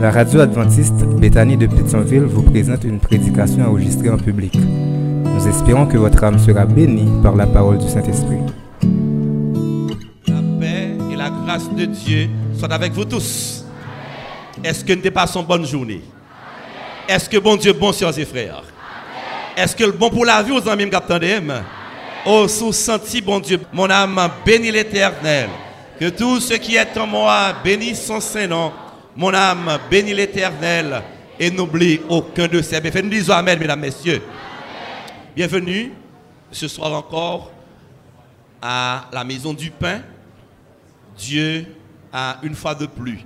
La radio adventiste Béthanie de Pétionville vous présente une prédication enregistrée en public. Nous espérons que votre âme sera bénie par la parole du Saint-Esprit. La paix et la grâce de Dieu soient avec vous tous. Est-ce que nous passons une bonne journée? Est-ce que bon Dieu bon, sœurs et frères? Est-ce que le bon pour la vie aux amis m'attendent? Oh, sous senti, bon Dieu, mon âme bénit l'éternel. Que tout ce qui est en moi bénisse son Saint-Nom. Mon âme bénit l'éternel et n'oublie aucun de ses bienfaits. Nous disons Amen, mesdames, messieurs. Bienvenue ce soir encore à la maison du pain. Dieu a une fois de plus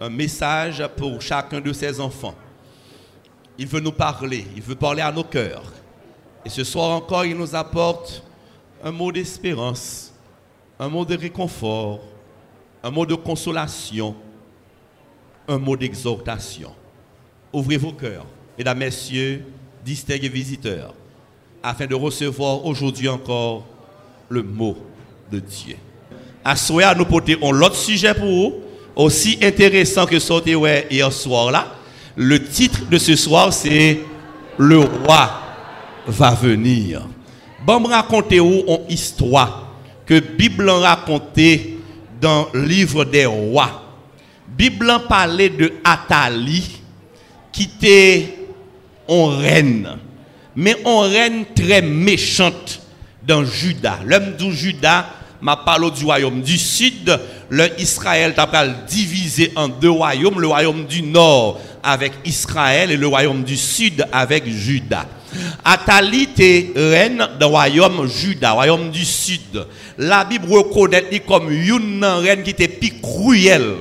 un message pour chacun de ses enfants. Il veut nous parler, il veut parler à nos cœurs. Et ce soir encore, il nous apporte un mot d'espérance, un mot de réconfort, un mot de consolation, un mot d'exhortation. Ouvrez vos cœurs, mesdames, messieurs, distingués visiteurs, afin de recevoir aujourd'hui encore le mot de Dieu. À souhait, nous portons l'autre sujet pour vous, aussi intéressant que sorti hier soir là. Le titre de ce soir, c'est Le roi va venir. Bon, me raconter vous une histoire que Bible a raconté dans le livre des rois. Bible parlait de Athalie qui était en reine, mais en reine très méchante dans Juda. L'homme du Juda m'a parlé du royaume du sud, le Israël t'a divisé en deux royaumes, le royaume du nord avec Israël et le royaume du sud avec Juda. Athalie était reine du royaume Juda, royaume du sud. La Bible reconnaît comme une reine qui était plus cruelle,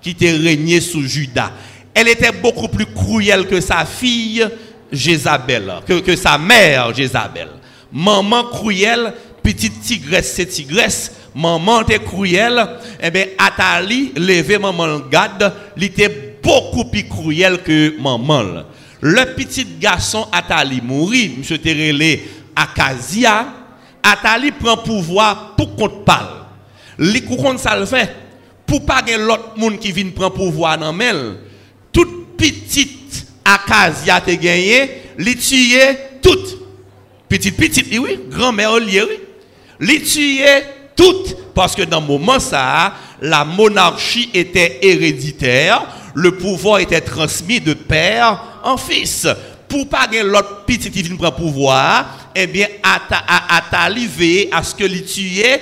qui était régnée sous Juda. Elle était beaucoup plus cruelle que sa fille Jézabel, que, sa mère Jézabel. Maman cruelle, petite tigresse, c'est tigresse. Maman était cruelle. Eh bien, Athalie, levait maman Gad, il était beaucoup plus cruelle que maman. Le petit garçon Atali mourit, M. Terele Akazia. Atali prend pouvoir pour qu'on parle. Les ça le fait. Pour pas que l'autre monde qui vient prendre pouvoir dans mel. Toute petite Akazia te gagné, li tué toute. Petite petite, oui, grand-mère oui. Li tué toute parce que dans le moment ça, la monarchie était héréditaire, le pouvoir était transmis de père en fils. Pour pas que l'autre petit qui vient prendre pouvoir, eh bien, Atali veille à ce que les tuer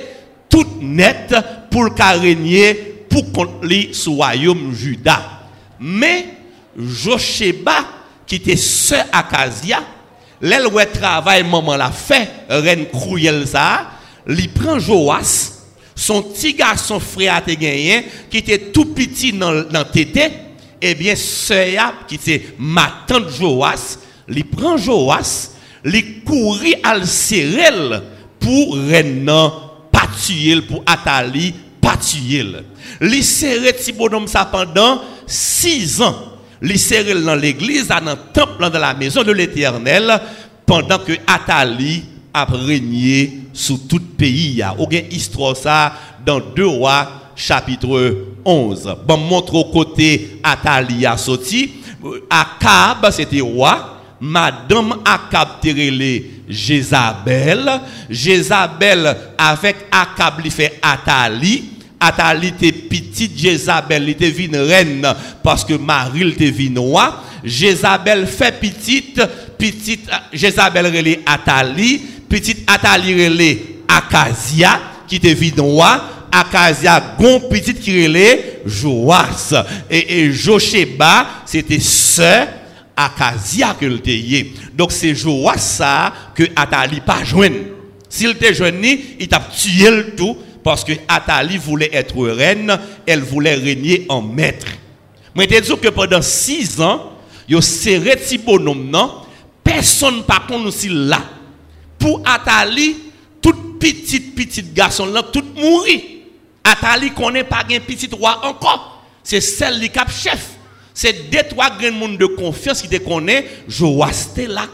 tout net pour le régner pour lui sous royaume Juda. Mais Josheba, qui était sœur Akasia, l'aile où travail maman l'a fait, reine cruelle ça, lui prend Joas, son petit garçon frère gagné, qui était tout petit dans, tété, eh bien, sœur, qui était ma tante Joas, lui prend Joas, lui courir à pour renan pas pour Atali pas tuer. Li serrer petit bonhomme ça pendant six ans. Li dans l'église, dans le temple, dans la maison de l'éternel, pendant que Atali a régné sous tout pays. A une histoire ça dans deux rois chapitre 11. Bon, montre au côté Atalia sorti. Akab, c'était roi. Madame Akab terelé Jézabel. Jézabel avec Akab lui fait Atali. Atali était petite, Jézabel était une reine parce que Marie était une roi. Jézabel fait petite, petite Jézabel relé Atali, petite Atali relé Akazia qui était une roi. Akazia gon petite qui relait Joas. Et, et c'était sœur Akazia que le Donc c'est Joas ça que Atali pas joindre. S'il était joint, il t'a tué le tout parce que Atali voulait être reine, elle voulait régner en maître. Moi, je dit que pendant six ans, il serré petit bonhomme, non? Personne pas contre aussi là. Pour Atali, toute petite, petite garçon là, tout mourir. Atali connaît pas un petit roi encore. C'est celle qui cap chef. C'est deux trois grands monde de confiance qui te connaît, Joas là.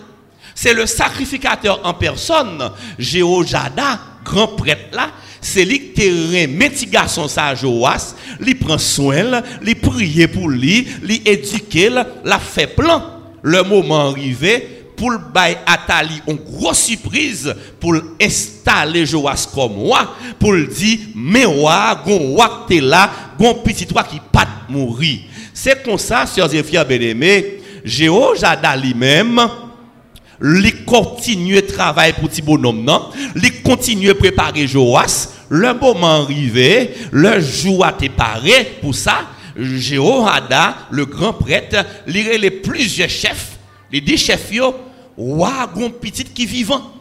C'est le sacrificateur en personne, Jéhojada, grand prêtre là, c'est lui qui remet petit garçon ça Joas, lui prend soin, lui prie pour lui, lui éduquer, la fait plan. Le moment arrivé, pour le bail Atali une grosse surprise pour installer Joas comme moi pour le dire mais wa gon wa t'es là gon petit toi qui pas mourir. C'est comme ça sœurs et frères bien-aimés lui-même il continue travailler pour petit bonhomme non? Il continue préparer Joas. Le moment arrivé le jour a été paré pour ça. Jéhoada le grand prêtre lirait les plusieurs chefs. Les dix chefs yo wa gon petit qui vivant.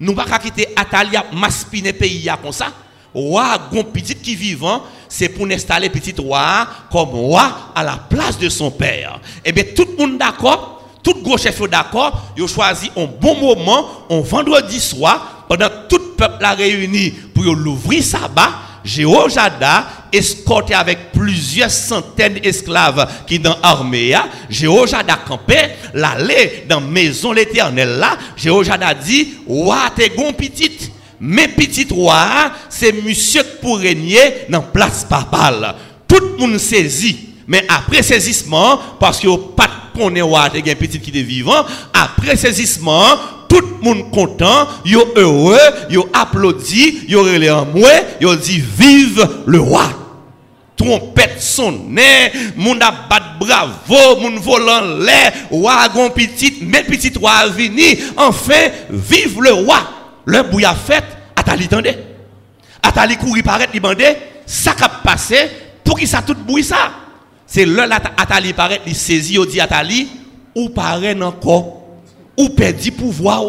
Nous pas quitter Atalia maspiner pays comme ça. Wa gon petit qui vivant c'est pour installer petit roi comme roi à la place de son père. Et eh bien tout le monde d'accord? Tout gros chef d'accord ils choisi un bon moment un vendredi soir pendant tout le peuple a réuni pour l'ouvrir sabbat Jéhojada, escorté avec plusieurs centaines d'esclaves qui dans l'armée, Jéhojada campé, l'aller dans la maison l'éternel là, Jéhojada dit, Ouah, t'es gon petite. Mais petit roi, c'est monsieur pour régner dans place papale. Tout le monde saisit. Mais après saisissement, parce que pas connaît roi, t'es petit qui est vivant, après saisissement, tout le monde content, yo heureux, yo applaudi, yo relé en moi, yo dit vive le roi. Trompette sonne, moun a bat bravo, moun volant l'air, wagon petit, mais petit roi vini, enfin vive le roi. Le bouille a fait, Atali tendait. Atali courir paraître, bandé, ça a passé, pour qui ça tout bouille ça? C'est là Atali paraît, il saisit, il dit Atali, ou paraît encore ou perdre pouvoir,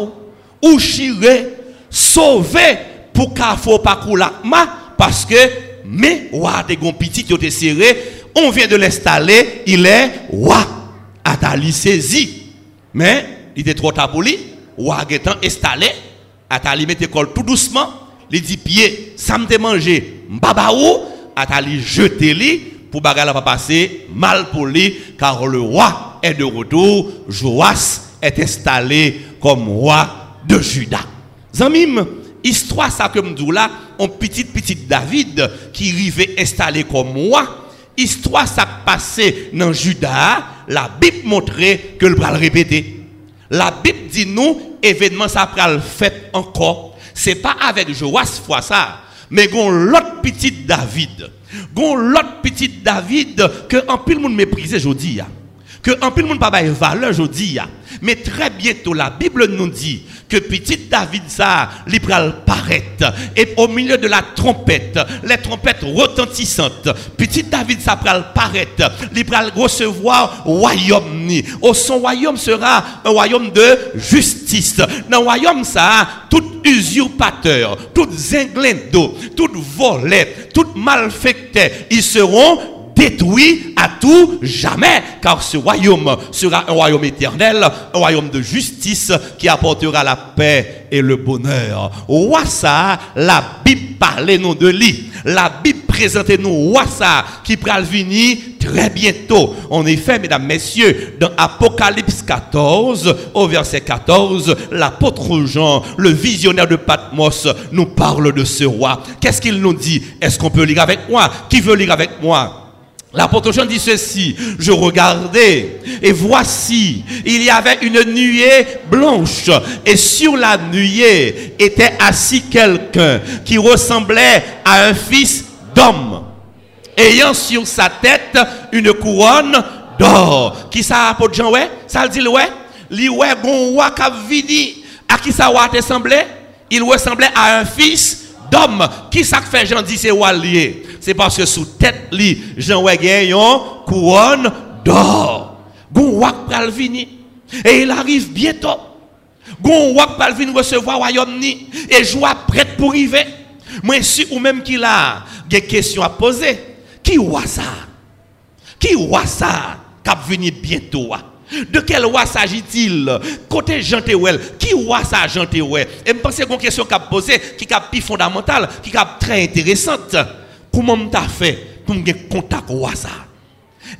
ou chirer, sauver pour qu'il faut pas parce que, mais, wa des gon petit qui ont serré, on vient de l'installer, il est wa, Atali saisi. Mais, il était trop tard pour lui, étant installé, Atali mette col tout doucement, il dit pied, ça me mangé, mbaba ou, Atali jeté lui, pour bagarre pas passer mal pour lui, car le roi est de retour, Joas est installé comme roi de Juda. Zamim, histoire ça que me là, un petit petit David qui arrivait installé comme roi. Histoire ça passé dans Juda, la Bible montrait que le va le répéter. La Bible dit nous, événement ça va le fait encore. C'est pas avec Joas fois ça, mais gon l'autre petit David. Gon l'autre petit David que en pile monde méprisé aujourd'hui que en plus le monde pas valeur aujourd'hui mais très bientôt la Bible nous dit que petit David ça il paraître. Et au milieu de la trompette les trompettes retentissantes petit David ça pral paraître. Il recevoir royaume au son royaume sera un royaume de justice. Dans le royaume ça tout usurpateur tout zinglendo tout volette tout malfecteur ils seront détruit à tout jamais, car ce royaume sera un royaume éternel, un royaume de justice qui apportera la paix et le bonheur. Wassa, la Bible parlait nous de lui. La Bible présentait nous Wassa qui pral venir très bientôt. En effet, mesdames, messieurs, dans Apocalypse 14, au verset 14, l'apôtre Jean, le visionnaire de Patmos, nous parle de ce roi. Qu'est-ce qu'il nous dit? Est-ce qu'on peut lire avec moi? Qui veut lire avec moi? L'apôtre Jean dit ceci, je regardais et voici, il y avait une nuée blanche et sur la nuée était assis quelqu'un qui ressemblait à un fils d'homme, ayant sur sa tête une couronne d'or. Qui ça apôtre Jean ouais? Ça le dit ouais? Li ouais gon wa vini. À qui ça ressemblait? Il ressemblait à un fils d'homme. Qui ça fait Jean dit c'est lié? C'est parce que sous tête li, Jean une couronne d'or. Gon wak pral vini. Et il arrive bientôt. Gon wak pral vini recevoir royaume ni. Et joie prête pour arriver. Moi, si ou même qu'il a des questions à poser. Qui voit ça? Qui voit ça? Cap vini bientôt? De quel roi s'agit-il? Côté Jean qui roi ça Jean Et je pense y a une question qu'a posée qui est fondamentale, qui est très intéressante. Comment m'ta fait pour me contact ça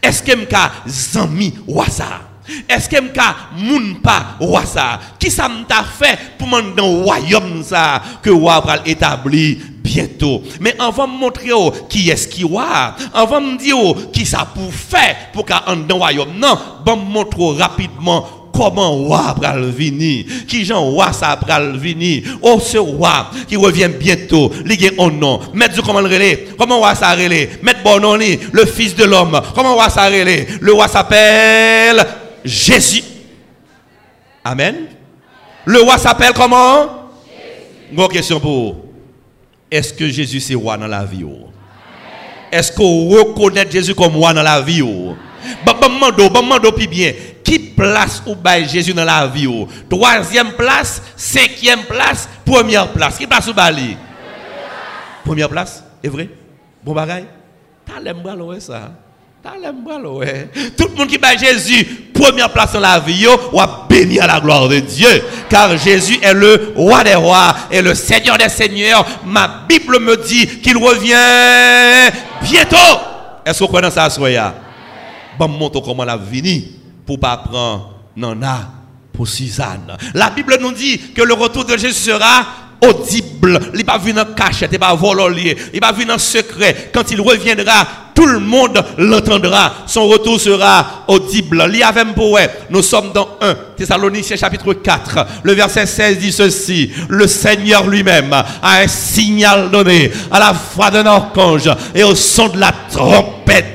Est-ce que m'ka zami ça Est-ce que m'ka moun pas roi ça Qui ça m'ta fait pour m'en dans royaume ça que roi va établir bientôt? Mais avant de montrer qui est-ce qui roi, avant de me dire qui ça pour faire pour qu'en dans royaume non, bon montre rapidement comment roi va venir, qui Jean roi ça venir? Oh ce roi qui revient bientôt, il a un nom. Mettre comment le relais, comment roi ça relais, mettre bon le fils de l'homme. Comment roi ça le roi s'appelle Jésus. Amen. Le roi s'appelle comment? Jésus. question pour. Est-ce que Jésus c'est roi dans la vie Est-ce qu'on reconnaît Jésus comme roi dans la vie Bon, bon, bon, bon, bien. Qui place ou bail Jésus dans la vie Troisième place, cinquième place, première place. Qui place ou bail Première place, est vrai? Bon bagaille T'as l'aime ça. Tout le monde qui bat Jésus, première place dans la vie, ou a béni à la gloire de Dieu. Car Jésus est le roi des rois et le seigneur des seigneurs. Ma Bible me dit qu'il revient bientôt. Est-ce qu'on connaît ça, Soya? Bon, montre comment la venir pour pas prendre nana pour Suzanne. La Bible nous dit que le retour de Jésus sera audible. Il va venir en cachette, il va voler, il va venir en secret. Quand il reviendra, tout le monde l'entendra. Son retour sera audible. Nous sommes dans 1 Thessaloniciens chapitre 4. Le verset 16 dit ceci. Le Seigneur lui-même a un signal donné à la voix d'un archange et au son de la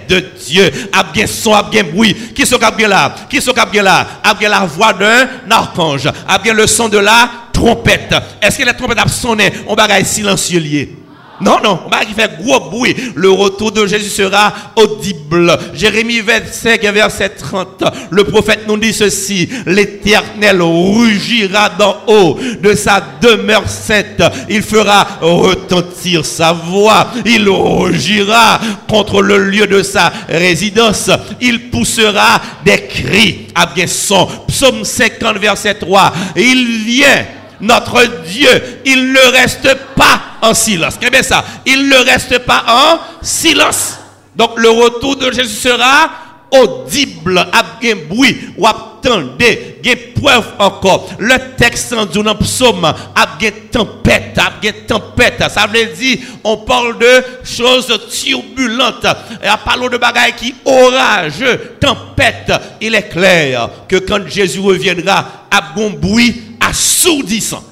de Dieu. A bien son, a bien bruit. Qui sont bien là? Qui sont bien là? A bien la voix d'un archange. A bien le son de la trompette. Est-ce que la trompette a sonné? On va silencieux lié. Non, non, on va gros bruit. Le retour de Jésus sera audible. Jérémie 25, verset 30. Le prophète nous dit ceci. L'éternel rugira d'en haut de sa demeure sainte. Il fera retentir sa voix. Il rugira contre le lieu de sa résidence. Il poussera des cris à bien son. Psaume 50, verset 3. Il vient notre Dieu, il ne reste pas en silence. Qu'est-ce ça Il ne reste pas en silence. Donc le retour de Jésus sera audible, avec bruit, ou attendez, il preuve encore. Le texte dans psaume, avec tempête, avec tempête. Ça veut dire, on parle de choses turbulentes. Et à de bagailles qui orageux, tempête. Il est clair que quand Jésus reviendra, à bon bruit, assourdissant,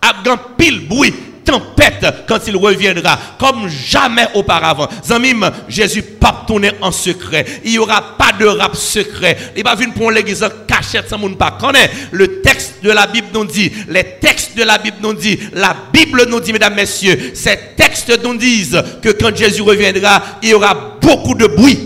avec pile bruit, tempête quand il reviendra, comme jamais auparavant. Zamim, Jésus pas tourner en secret. Il n'y aura pas de rap secret. Il va venir pour l'église cachette sans pas. Le texte de la Bible nous dit, les textes de la Bible nous dit, la Bible nous dit, mesdames, messieurs, ces textes nous disent que quand Jésus reviendra, il y aura beaucoup de bruit.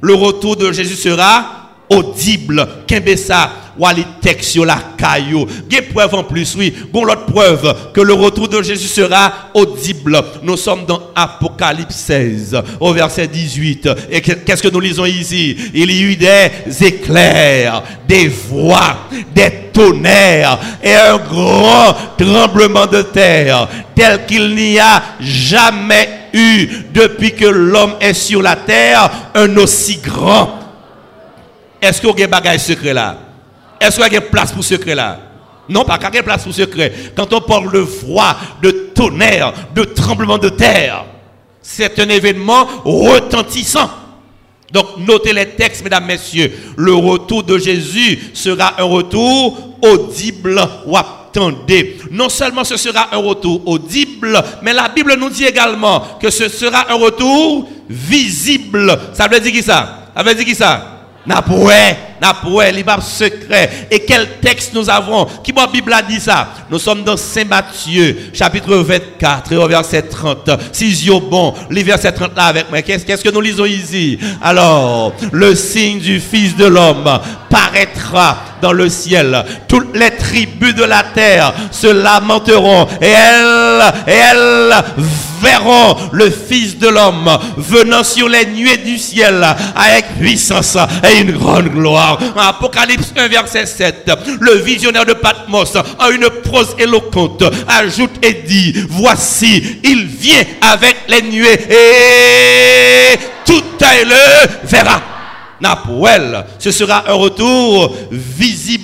Le retour de Jésus sera audible. Qu'est-ce ça? aller texte la caillou. A preuve en plus, oui. Bon, l'autre preuve que le retour de Jésus sera audible. Nous sommes dans Apocalypse 16, au verset 18. Et qu'est-ce que nous lisons ici? Il y eut des éclairs, des voix, des tonnerres et un grand tremblement de terre tel qu'il n'y a jamais eu depuis que l'homme est sur la terre un aussi grand. Est-ce qu'il y a des bagages secrets là? Est-ce qu'il y a une place pour secret là? Non, pas qu'il y place pour secret. Quand on parle de froid, de tonnerre, de tremblement de terre, c'est un événement retentissant. Donc, notez les textes, mesdames, messieurs. Le retour de Jésus sera un retour audible ou attendez. Non seulement ce sera un retour audible, mais la Bible nous dit également que ce sera un retour visible. Ça veut dire qui ça? Ça veut dire qui ça? N'a pas il pas secret. Et quel texte nous avons Qui la Bible a dit ça Nous sommes dans Saint Matthieu, chapitre 24, au verset 30. Si yo bon, les verset 30 là avec moi. Qu'est-ce que nous lisons ici? Alors, le signe du Fils de l'homme paraîtra dans le ciel. Toutes les tribus de la terre se lamenteront et elles, et elles verront le Fils de l'homme venant sur les nuées du ciel avec puissance et une grande gloire. Apocalypse 1, verset 7. Le visionnaire de Patmos, a une prose éloquente, ajoute et dit, voici, il vient avec les nuées et tout œil le verra. Napoel. Ce sera un retour visible,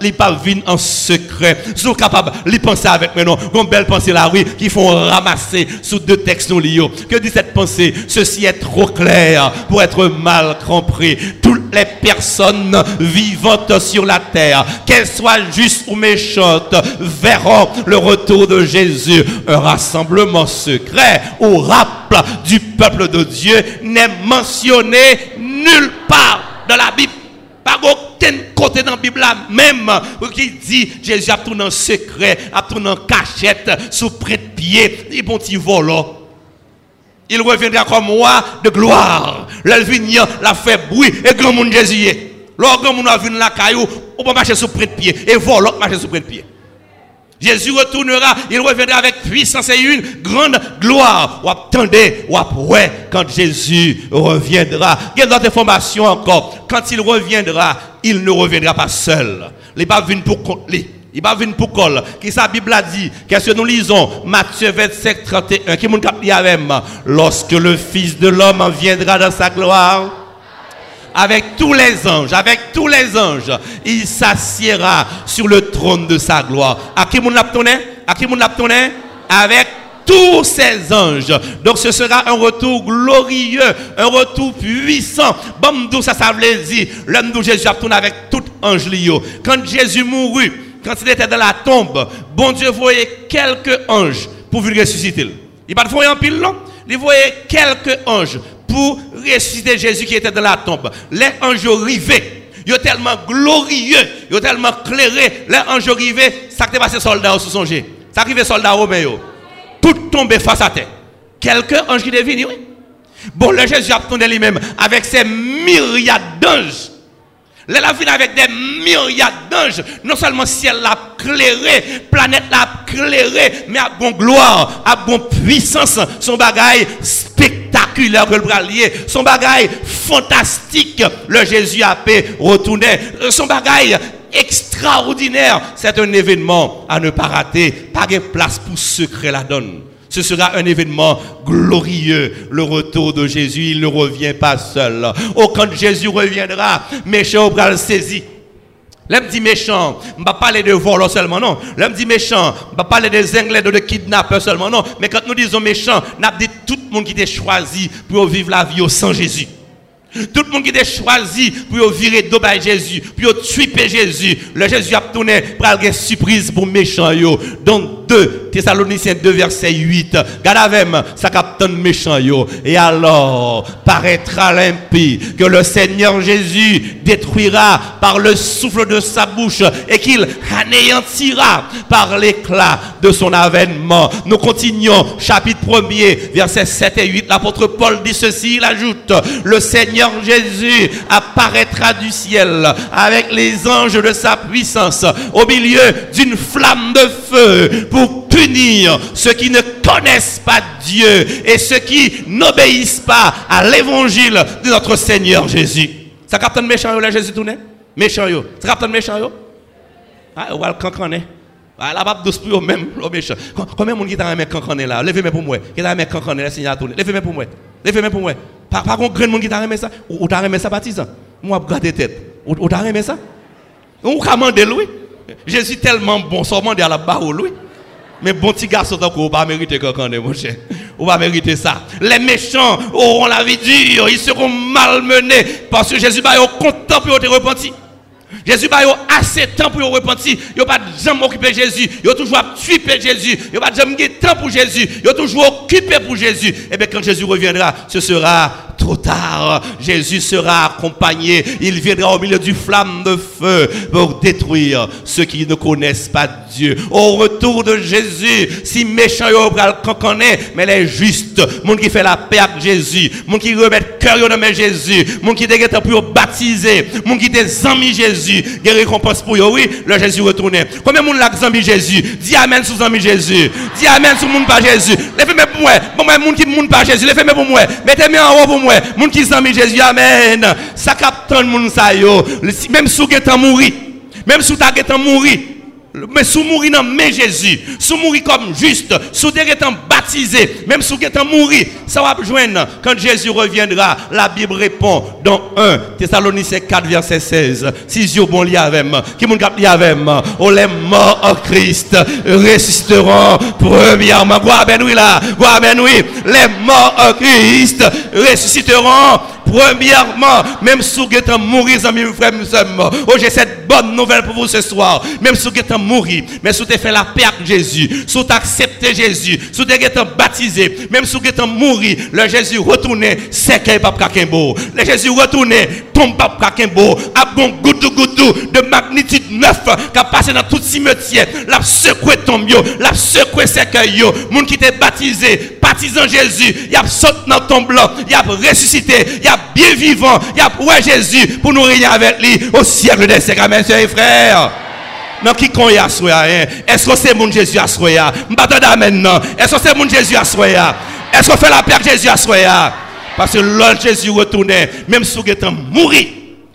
les pas en secret. Sont capables de penser avec nous, comme belle pensée oui, qui font ramasser sous deux textes Que dit cette pensée? Ceci est trop clair pour être mal compris. Toutes les personnes vivantes sur la terre, qu'elles soient justes ou méchantes, verront le retour de Jésus. Un rassemblement secret au rap du peuple de Dieu n'est mentionné nulle part dans la Bible. Pas aucun côté dans la Bible même qui dit Jésus a tourné en secret, a tourné en cachette, sous près de pied, il bon petit volant. Il reviendra comme moi de gloire. L'elvinien l'a fait bruit et grand monde Jésus. Lorsque grand monde a vu la caillou, on peut marcher sous près de pied et volant marcher sous près de pied. Jésus retournera, il reviendra avec puissance et une grande gloire. Ou attendez, ou après, quand Jésus reviendra. Il y a d'autres informations encore. Quand il reviendra, il ne reviendra pas seul. Il va venir pour il va venir pour col. Qui sa Bible a dit? Qu'est-ce que nous lisons? Matthieu 25, 31. Qui mon cap Lorsque le Fils de l'homme viendra dans sa gloire avec tous les anges, avec tous les anges, il s'assiera sur le trône de sa gloire. À qui mon À qui mon Avec tous ces anges. Donc ce sera un retour glorieux, un retour puissant. Bon, ça, ça veut dire, l'homme de Jésus a tourné avec tout ange Quand Jésus mourut, quand il était dans la tombe, bon Dieu voyait quelques anges pour venir ressusciter. Il va pas en pile, non? Il voyait quelques anges pour ressusciter Jésus qui était dans la tombe. Les anges arrivaient. Ils sont tellement glorieux, ils sont tellement clairés. Les anges arrivaient, ça qui passé soldats sous son Ça arrivait soldats romains. Tout tombé face à terre. Quelques anges qui deviennent, oui. Bon, le Jésus a tourné lui-même avec ses myriades d'anges. La vie avec des myriades d'anges. Non seulement ciel l'a clairé, planète l'a clairé, mais à bon gloire, à bon puissance, son bagaille spectaculaire que le son bagaille fantastique, le Jésus a pu retourner, son bagaille extraordinaire. C'est un événement à ne pas rater. Pas de place pour secret la donne. Ce sera un événement glorieux, le retour de Jésus. Il ne revient pas seul. Oh, quand Jésus reviendra, méchant bras le. L'homme dit méchant, je ne pas parler de voleurs seulement, non. L'homme dit méchant, je ne pas parler des anglais, de kidnappeurs seulement, non. Mais quand nous disons méchant, nous dit tout le monde qui était choisi pour vivre la vie sans Jésus. Tout le monde qui était choisi pour virer d'eau Jésus, pour tuer Jésus. Le Jésus a tourné pour une surprise pour méchant. Donc 2 Thessaloniciens 2 verset 8. Gadavem, ça capte méchant. Et alors paraîtra l'impie que le Seigneur Jésus détruira par le souffle de sa bouche et qu'il anéantira par l'éclat de son avènement. Nous continuons, chapitre 1er, versets 7 et 8. L'apôtre Paul dit ceci, il ajoute, le Seigneur Seigneur Jésus apparaîtra du ciel avec les anges de sa puissance au milieu d'une flamme de feu pour punir ceux qui ne connaissent pas Dieu et ceux qui n'obéissent pas à l'évangile de notre Seigneur Jésus. Ça capte un méchant là Jésus tourné? Méchant yo. Ça capte un méchant yo? Ah, ou le cancané. Ah, la pape douce pour même, le méchant. Combien de monde qui t'a un mec cancané là? Levez-moi pour moi. Qui t'a un mec cancané là, signal tourné. Levez-moi pour moi. Levez-moi pour moi. Par, contre, grand monde qui t'a aimé ça, ou t'a aimé ça, baptiste Moi, je garde tête. Ou t'a aimé ça t'a demandé lui Jésus tellement bon, sans demander à la barre, lui. Mais bon petit garçon, on va pas mériter quand mon cher. On va mériter ça. Les méchants auront la vie dure, ils seront malmenés parce que Jésus va être content pour te repentir. Jésus a assez de temps pour repentir. Il pas jamais occupé Jésus. Il a toujours tué Jésus. Il pas jamais de temps pour Jésus. Il a toujours occupé pour Jésus. Et eh bien quand Jésus reviendra, ce sera trop tard. Jésus sera accompagné. Il viendra au milieu du flamme de feu pour détruire ceux qui ne connaissent pas Dieu. Au retour de Jésus, si méchant qu'on connaît, mais les justes, monde qui fait la paix avec Jésus, monde qui remet cœur dans Jésus, monde qui est pour baptiser, monde qui est amis Jésus, il y a récompense pour eux. Oui, le Jésus retourne. Combien de monde l'a Jésus? Dis amen sous amis Jésus. Dis amen sous monde pas Jésus. Bon, moi, monde qui monde pas Jésus. Levez-moi pour moi. Mettez-moi en haut pour moi. Monde qui amis Jésus. Amen. Ça capte monde ça yo. Même vous êtes mourir. Même si vous êtes mourir Mais sous mourir dans mais Jésus, sous mourir comme juste, sous étant baptisé, même sous étant mourir, ça va joindre quand Jésus reviendra. La Bible répond dans 1 Thessaloniciens 4 verset 16. Si Dieu bon li avec qui mon cap li avec oh les morts en Christ ressusciteront premièrement. Gloire ben oui là, gloire ben oui. Les morts en Christ ressusciteront Premièrement, même si vous êtes mourir, amis, frères, sommes. Oh, j'ai cette bonne nouvelle pour vous ce soir. Même si vous êtes mourir, mais si avez fait la paix avec Jésus, si avez accepté Jésus, si vous êtes baptisé, même si vous êtes mourir, le Jésus retourné, c'est qu'il pas beau. Le Jésus retourné, tombe pas beau. A bon goudou goudou de magnitude 9 qui a passé dans tout cimetière. La secoué tombe, la secoué cercueil, moun qui était baptisé, baptisant Jésus, il a sauté dans tombe blanc, il a ressuscité, il a bien vivant. Il a ouais Jésus pour nous régner avec lui au siècle des siècles. Amen, et frères. Non, qui qu'on y a hein? Est-ce que c'est mon Jésus à soya? Amen, non. Est-ce que c'est mon Jésus à soya? Est-ce qu'on fait la paix Jésus à soya? Parce que l'autre Jésus retournait, même si vous êtes mourir,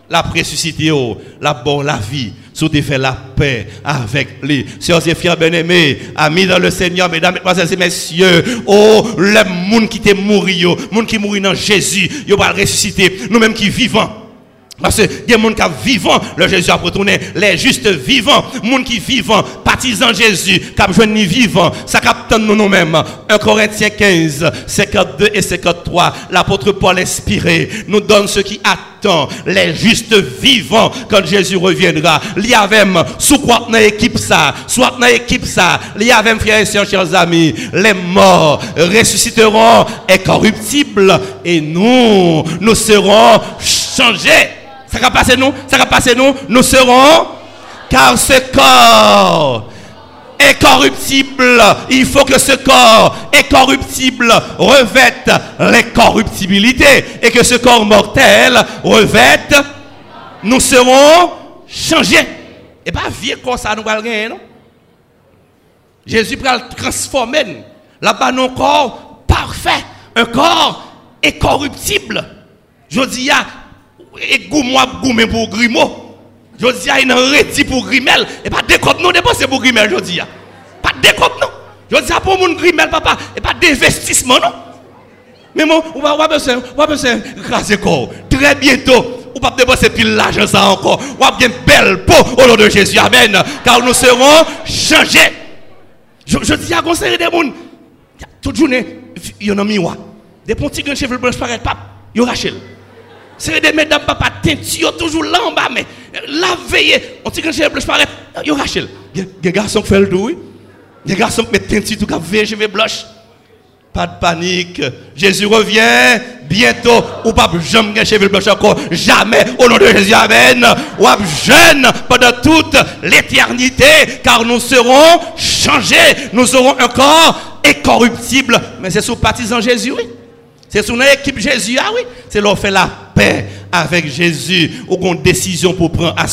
la ressuscité, oh, la bonne, la vie sous te fait la paix avec lui. Sœurs et frères bien-aimés, amis dans le Seigneur, mesdames, mesdemoiselles et messieurs, oh, le monde qui t'est mort, le monde qui mourit dans Jésus, il va ressusciter, nous-mêmes qui vivons. Parce que y a des gens qui vivant, le Jésus a retourné, les justes vivants, les gens qui vivant, partisans Jésus, qui ont besoin vivant, ça capte nous nous-mêmes. 1 Corinthiens 15, 52 et 53, l'apôtre Paul inspiré nous donne ce qui attend les justes vivants quand Jésus reviendra. Avait sous quoi dans l'équipe ça, soit dans l'équipe ça, avait frères et sœurs, chers amis, les morts ressusciteront incorruptibles et nous, nous serons changés. Ça va passer nous, ça va passer nous, nous serons, car ce corps est corruptible. Il faut que ce corps est corruptible revête l'incorruptibilité et que ce corps mortel revête, nous serons changés. Et pas vieux comme ça, nous allons gagner, non? Jésus va transformer là-bas nos corps parfait, un corps incorruptible. Je dis, moi goût pour Grimaud. Je dis à une réti pour Grimel et pas décote nous dépenser pour Grimel je dis pas décote non. Je dis pour mon Grimel papa et pas d'investissement non. Mais moi on va besoin on va besoin raser corps très bientôt on va dépenser pile l'argent ça encore. On va bien belle peau au nom de Jésus. Amen. Car nous serons changés. Je, je dis à conseiller des gens, toute journée, il y a un miroir. Des petits grands cheveux blancs paraissent pas, il y a Rachel. C'est des mesdames papa teinture toujours là en bas mais la veille on dit que je blanche paraît yo Rachel des garçons qui font le douille. Des garçons qui mettent teinture tout cap veille cheveux blanche pas de panique. Jésus revient bientôt. Ou pas jamais cheveux blanche encore. Jamais au nom de Jésus amen. Ou jeune pendant toute l'éternité car nous serons changés. Nous aurons un corps incorruptible. Mais c'est sous partisan Jésus oui. C'est sous notre équipe Jésus, ah oui. C'est là fait la paix avec Jésus. Ou une décision pour prendre à.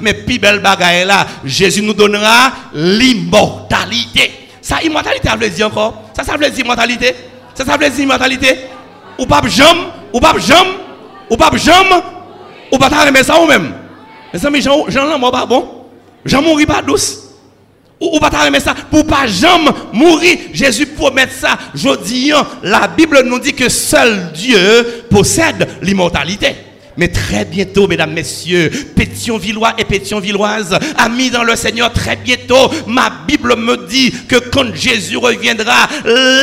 Mais plus belle bagaille là, Jésus nous donnera l'immortalité. Ça, immortalité, ça veut dire encore? Ça, ça veut dire immortalité? Ça, ça veut dire immortalité? Ou pas jam, ou pas jam, ou pas jam, ou pas t'arrêter ça ou même. Mais amis, Jean, Jean, là, moi, pas bon. Jean mourit pas douce ou, pas t'aimer ça pour pas jamais mourir. Jésus promet ça. Je dis la bible nous dit que seul dieu possède l'immortalité. Mais très bientôt, mesdames, messieurs, Pétion-Villois et Pétion-Villoises, amis dans le Seigneur, très bientôt, ma Bible me dit que quand Jésus reviendra,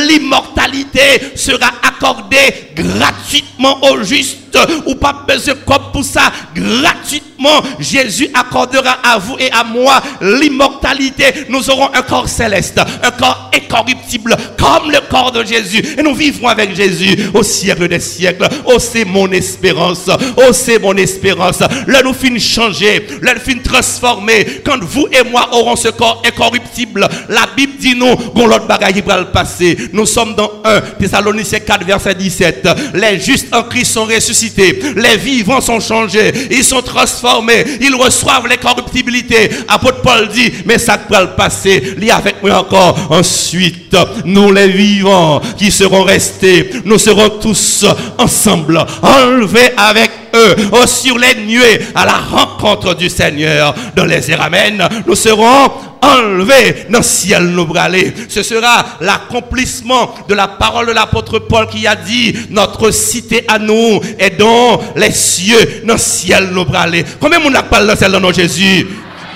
l'immortalité sera accordée gratuitement aux justes ou pas besoin comme pour ça. Gratuitement, Jésus accordera à vous et à moi l'immortalité. Nous aurons un corps céleste, un corps incorruptible, comme le corps de Jésus. Et nous vivrons avec Jésus au siècle des siècles. Oh, c'est mon espérance. Oh, c'est mon espérance. Là, nous finissons changer. Là, nous finissons transformer. Quand vous et moi aurons ce corps incorruptible, la Bible dit nous, qu'on l'autre bagaille qui va le passer. Nous sommes dans 1 Thessaloniciens 4, verset 17. Les justes en Christ sont ressuscités les vivants sont changés. Ils sont transformés. Ils reçoivent les corruptibilités. Apôtre Paul dit, mais ça peut le passer. Lis avec moi encore. Ensuite, nous les vivants qui seront restés, nous serons tous ensemble enlevés avec oh, sur les nuées à la rencontre du Seigneur dans les. Amen. Nous serons enlevés dans le ciel nous bralés. Ce sera l'accomplissement de la parole de l'apôtre Paul qui a dit notre cité à nous est dans les cieux, dans le ciel nous bralés. Combien de monde parle dans le ciel dans nos Jésus?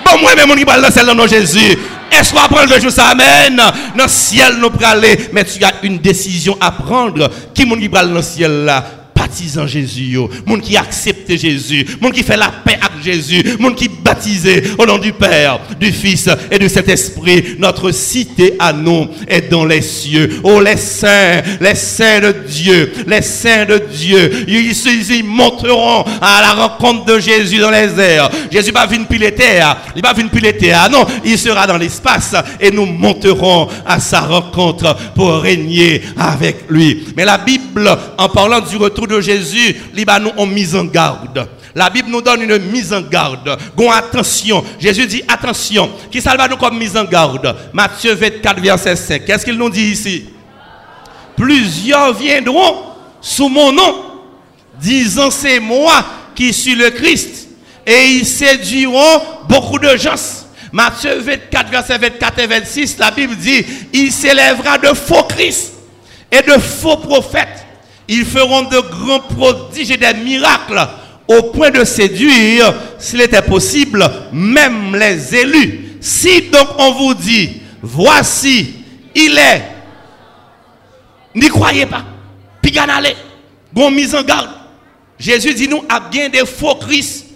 Bon, moi, même, qui parle dans le ciel dans nos Jésus. Est-ce qu'on va prendre le jour ça? Amen? Dans le ciel, nous aller. Mais tu as une décision à prendre. Qui monde qui parle dans le ciel là? Baptisant Jésus, monde qui accepte Jésus, monde qui fait la paix avec Jésus, monde qui baptisé au nom du Père, du Fils et de cet esprit. Notre cité à nous est dans les cieux. Oh, les saints, les saints de Dieu, les saints de Dieu, ils, ils monteront à la rencontre de Jésus dans les airs. Jésus va venir piler terre, il va venir piler terre. Non, il sera dans l'espace et nous monterons à sa rencontre pour régner avec lui. Mais la Bible, en parlant du retour de Jésus, nous ont mis en garde. La Bible nous donne une mise en garde. Gon attention. Jésus dit attention. Qui ça va nous comme mise en garde? Matthieu 24, verset 5. Qu'est-ce qu'il nous dit ici? Plusieurs viendront sous mon nom, disant c'est moi qui suis le Christ. Et ils séduiront beaucoup de gens. Matthieu 24, verset 24 et 26, la Bible dit, il s'élèvera de faux Christ et de faux prophètes ils feront de grands prodiges et des miracles au point de séduire, s'il était possible, même les élus. Si donc on vous dit, voici, il est, n'y croyez pas. Allez, bon mise en garde. Jésus dit nous, à bien des faux Christ.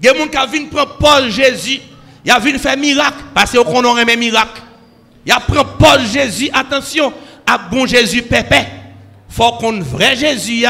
Il y a des gens qui prendre Paul Jésus. Il a vu faire miracle, parce qu'on aurait un miracle. Il a pris Paul Jésus, attention, à bon Jésus pépé faut qu'on vrai Jésus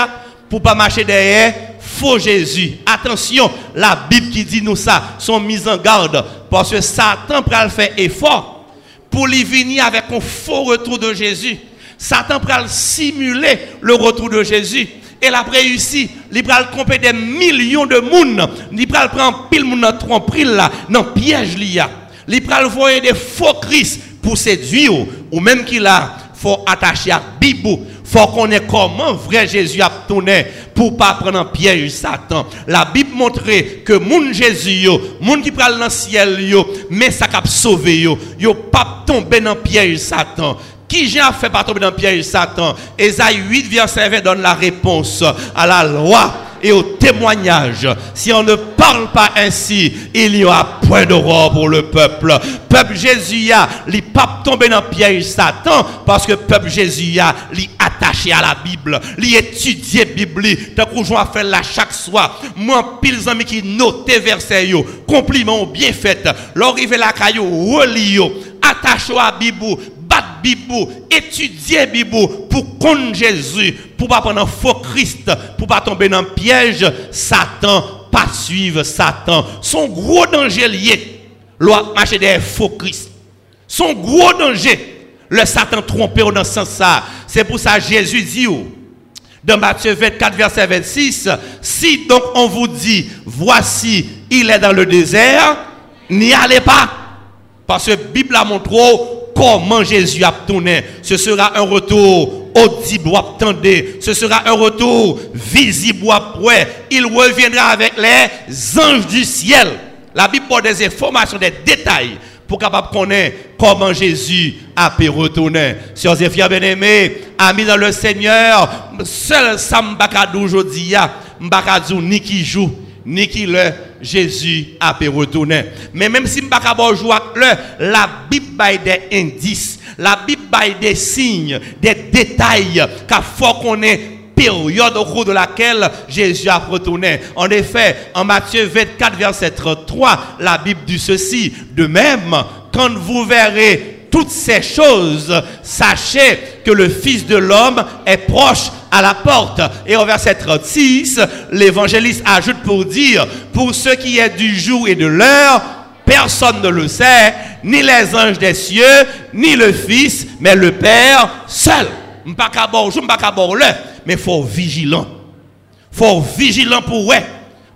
pour pas marcher derrière faux Jésus. Attention, la Bible qui dit nous ça sont mises en garde parce que Satan le faire effort pour lui venir avec un faux retour de Jésus. Satan le simuler le retour de Jésus. Et la réussi, il va tromper des millions de monde, il va prendre pile monde dans tromperie piège Il va voyer des faux Christ pour séduire ou même qu'il a faut attacher à Bibou faut qu'on ait comment vrai Jésus a tourné pour pas prendre en piège Satan. La Bible montre que mon Jésus yo, moun qui prend dans le ciel mais ça cap sauvé yo, yo pas tomber dans piège Satan. Qui j'ai fait pas tomber dans piège Satan? Esaïe 8 verset 20 donne la réponse à la loi et au témoignage. Si on ne parle pas ainsi, il y aura point d'aurore pour le peuple. Peuple Jésus a, li pas tomber dans le piège Satan parce que peuple Jésus a, li attaché à la Bible, li étudier Bible, tant qu'on joue à faire là chaque soir. Moi, pile amis qui notent verset yo, compliment bien fait. L'arrivée la caillou, relis attache à Bible, Bibou, étudier Bibou pour connaître Jésus, pour pas prendre un faux Christ, pour pas tomber dans le piège, Satan, pas suivre Satan. Son gros danger lié, loi marcher des faux Christ. Son gros danger, le Satan trompé dans ce sens ça. C'est pour ça Jésus dit dans Matthieu 24, verset 26, si donc on vous dit, voici, il est dans le désert, n'y allez pas. Parce que la Bible a montré comment Jésus a tourné? Ce sera un retour audible attendez. Ce sera un retour visible après. Il reviendra avec les anges du ciel. La Bible porte des informations, des détails pour capable connaître comment Jésus a pu retourner. Sœurs et frères bien-aimés, amis dans le Seigneur, seul Sam Bakadou aujourd'hui, Mbakadou ni qui joue, ni qui le Jésus a pu retourner. Mais même si pas le, la Bible a des indices, la Bible a des signes, des détails, qu'il faut qu'on ait période au cours de laquelle Jésus a retourné. En effet, en Matthieu 24, verset 33, la Bible dit ceci, de même, quand vous verrez toutes ces choses, sachez que le Fils de l'homme est proche à la porte. Et au verset 36, l'évangéliste ajoute pour dire, pour ce qui est du jour et de l'heure, personne ne le sait, ni les anges des cieux, ni le Fils, mais le Père seul. Mais il faut vigilant. faut vigilant pour voir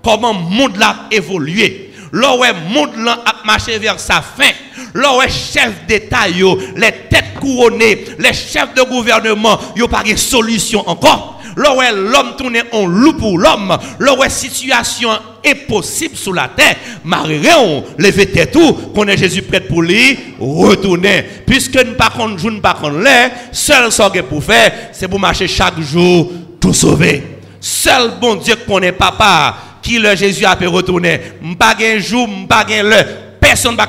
comment le monde a évolué. Là où le monde a marché vers sa fin Là où chef d'État, les têtes couronnées, les chefs de gouvernement, ils n'ont pas de solution encore. L'homme tourne en loup pour l'homme, la situation impossible sous la terre, Marie on lever tête tout, qu'on est Jésus prêt pour lui, retourner. Puisque nous pas contre jour, nous pas contre l'air, seul ce pour faire, c'est pour marcher chaque jour, tout sauver. Seul bon Dieu qu'on est papa, qui le Jésus a pu retourner. Pas un jour, pas le. Personne ne va